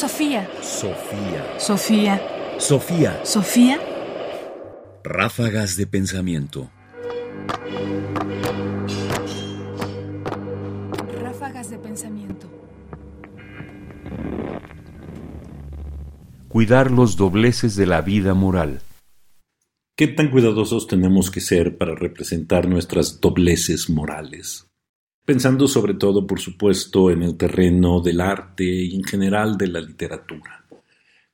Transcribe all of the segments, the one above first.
Sofía. Sofía. Sofía. Sofía. Sofía. Ráfagas de pensamiento. Ráfagas de pensamiento. Cuidar los dobleces de la vida moral. ¿Qué tan cuidadosos tenemos que ser para representar nuestras dobleces morales? Pensando sobre todo, por supuesto, en el terreno del arte y en general de la literatura.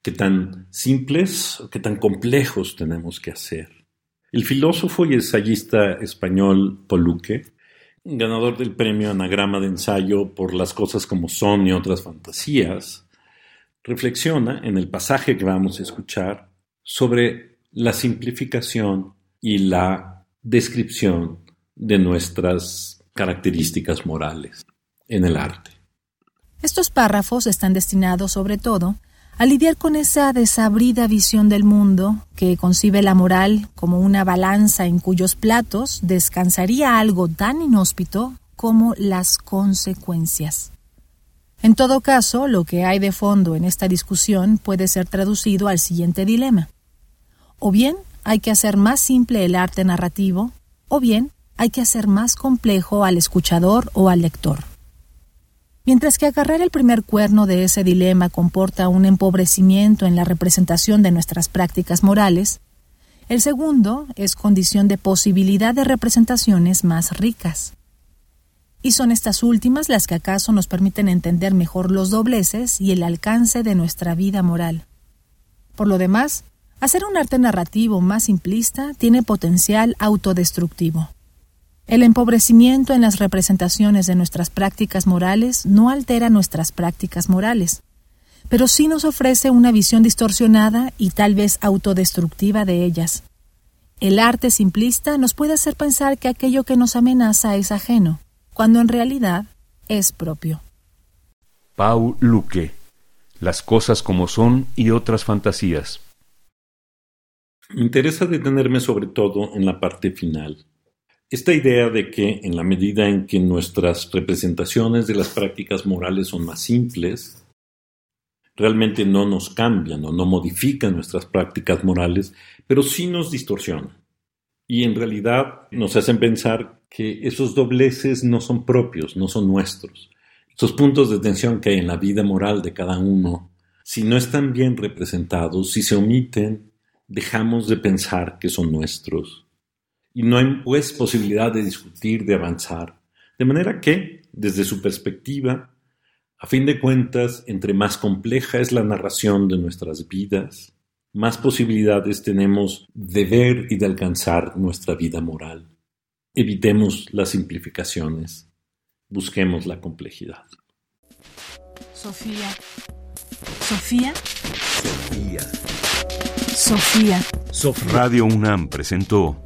¿Qué tan simples qué tan complejos tenemos que hacer? El filósofo y ensayista español Poluque, ganador del premio Anagrama de Ensayo por Las cosas como son y otras fantasías, reflexiona en el pasaje que vamos a escuchar sobre la simplificación y la descripción de nuestras características morales en el arte. Estos párrafos están destinados sobre todo a lidiar con esa desabrida visión del mundo que concibe la moral como una balanza en cuyos platos descansaría algo tan inhóspito como las consecuencias. En todo caso, lo que hay de fondo en esta discusión puede ser traducido al siguiente dilema. O bien hay que hacer más simple el arte narrativo, o bien hay que hacer más complejo al escuchador o al lector. Mientras que agarrar el primer cuerno de ese dilema comporta un empobrecimiento en la representación de nuestras prácticas morales, el segundo es condición de posibilidad de representaciones más ricas. Y son estas últimas las que acaso nos permiten entender mejor los dobleces y el alcance de nuestra vida moral. Por lo demás, Hacer un arte narrativo más simplista tiene potencial autodestructivo. El empobrecimiento en las representaciones de nuestras prácticas morales no altera nuestras prácticas morales, pero sí nos ofrece una visión distorsionada y tal vez autodestructiva de ellas. El arte simplista nos puede hacer pensar que aquello que nos amenaza es ajeno, cuando en realidad es propio. Paul Luque. Las cosas como son y otras fantasías. Me interesa detenerme sobre todo en la parte final. Esta idea de que en la medida en que nuestras representaciones de las prácticas morales son más simples, realmente no nos cambian o no modifican nuestras prácticas morales, pero sí nos distorsionan. Y en realidad nos hacen pensar que esos dobleces no son propios, no son nuestros. Esos puntos de tensión que hay en la vida moral de cada uno, si no están bien representados, si se omiten, dejamos de pensar que son nuestros. Y no hay pues posibilidad de discutir, de avanzar. De manera que, desde su perspectiva, a fin de cuentas, entre más compleja es la narración de nuestras vidas, más posibilidades tenemos de ver y de alcanzar nuestra vida moral. Evitemos las simplificaciones, busquemos la complejidad. Sofía. Sofía. Sofía. Sofía. Sofía. Radio UNAM presentó